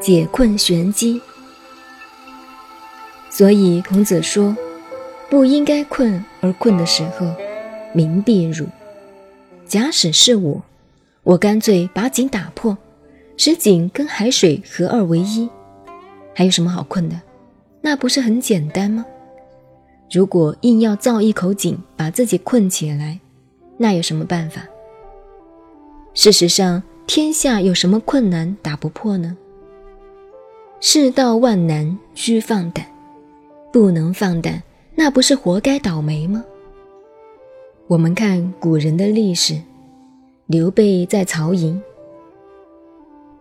解困玄机。所以孔子说，不应该困而困的时候，民必辱。假使是我，我干脆把井打破，使井跟海水合二为一，还有什么好困的？那不是很简单吗？如果硬要造一口井把自己困起来，那有什么办法？事实上，天下有什么困难打不破呢？世道万难，须放胆。不能放胆，那不是活该倒霉吗？我们看古人的历史，刘备在曹营。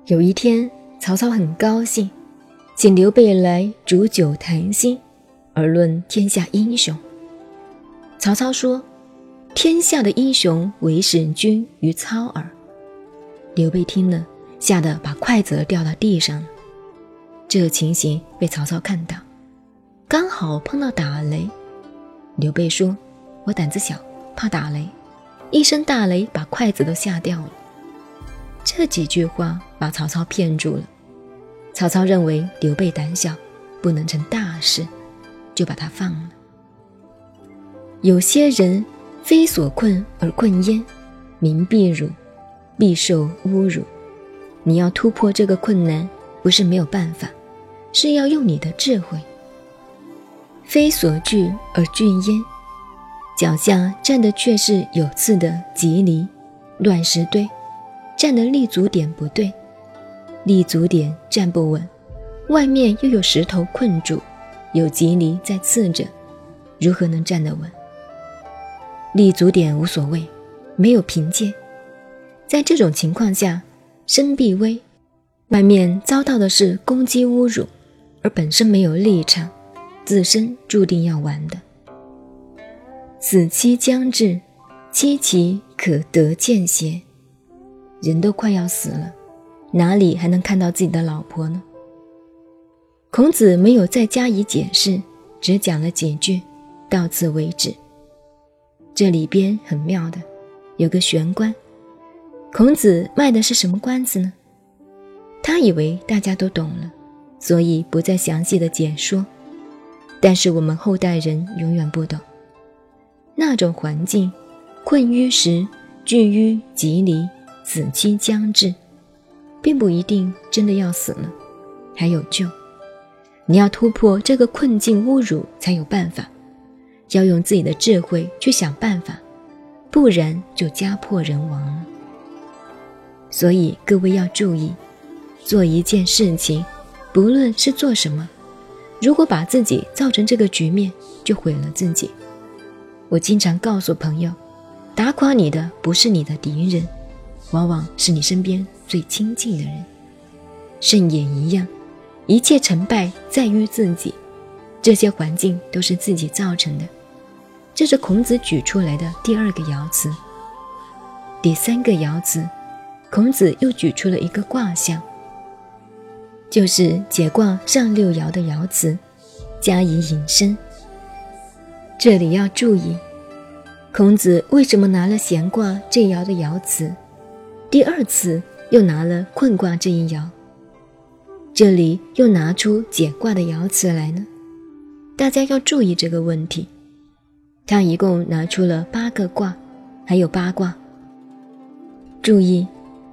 有一天，曹操很高兴，请刘备来煮酒谈心，而论天下英雄。曹操说：“天下的英雄，唯使君于操耳。”刘备听了，吓得把筷子掉到地上。这情形被曹操看到。刚好碰到打雷，刘备说：“我胆子小，怕打雷。”一声大雷把筷子都吓掉了。这几句话把曹操骗住了。曹操认为刘备胆小，不能成大事，就把他放了。有些人非所困而困焉，民必辱，必受侮辱。你要突破这个困难，不是没有办法，是要用你的智慧。非所惧而惧焉，脚下站的却是有刺的棘藜、乱石堆，站的立足点不对，立足点站不稳，外面又有石头困住，有棘藜在刺着，如何能站得稳？立足点无所谓，没有凭借，在这种情况下，身必危，外面遭到的是攻击侮辱，而本身没有立场。自身注定要完的，死期将至，期其可得见邪？人都快要死了，哪里还能看到自己的老婆呢？孔子没有再加以解释，只讲了几句，到此为止。这里边很妙的，有个玄关。孔子卖的是什么关子呢？他以为大家都懂了，所以不再详细的解说。但是我们后代人永远不懂，那种环境，困于时，聚于吉离，死期将至，并不一定真的要死了，还有救。你要突破这个困境侮辱，才有办法。要用自己的智慧去想办法，不然就家破人亡了。所以各位要注意，做一件事情，不论是做什么。如果把自己造成这个局面，就毁了自己。我经常告诉朋友，打垮你的不是你的敌人，往往是你身边最亲近的人。圣也一样，一切成败在于自己，这些环境都是自己造成的。这是孔子举出来的第二个爻辞。第三个爻辞，孔子又举出了一个卦象。就是解卦上六爻的爻辞，加以引申。这里要注意，孔子为什么拿了闲卦这一爻的爻辞，第二次又拿了困卦这一爻，这里又拿出解卦的爻辞来呢？大家要注意这个问题。他一共拿出了八个卦，还有八卦。注意，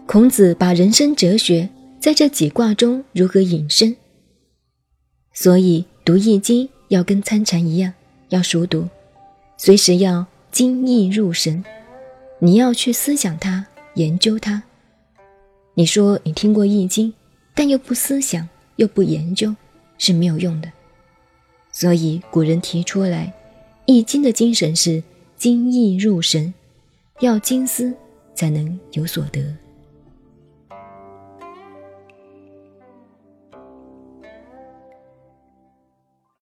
孔子把人生哲学。在这几卦中如何引申？所以读《易经》要跟参禅一样，要熟读，随时要精意入神。你要去思想它，研究它。你说你听过《易经》，但又不思想，又不研究，是没有用的。所以古人提出来，《易经》的精神是精意入神，要精思才能有所得。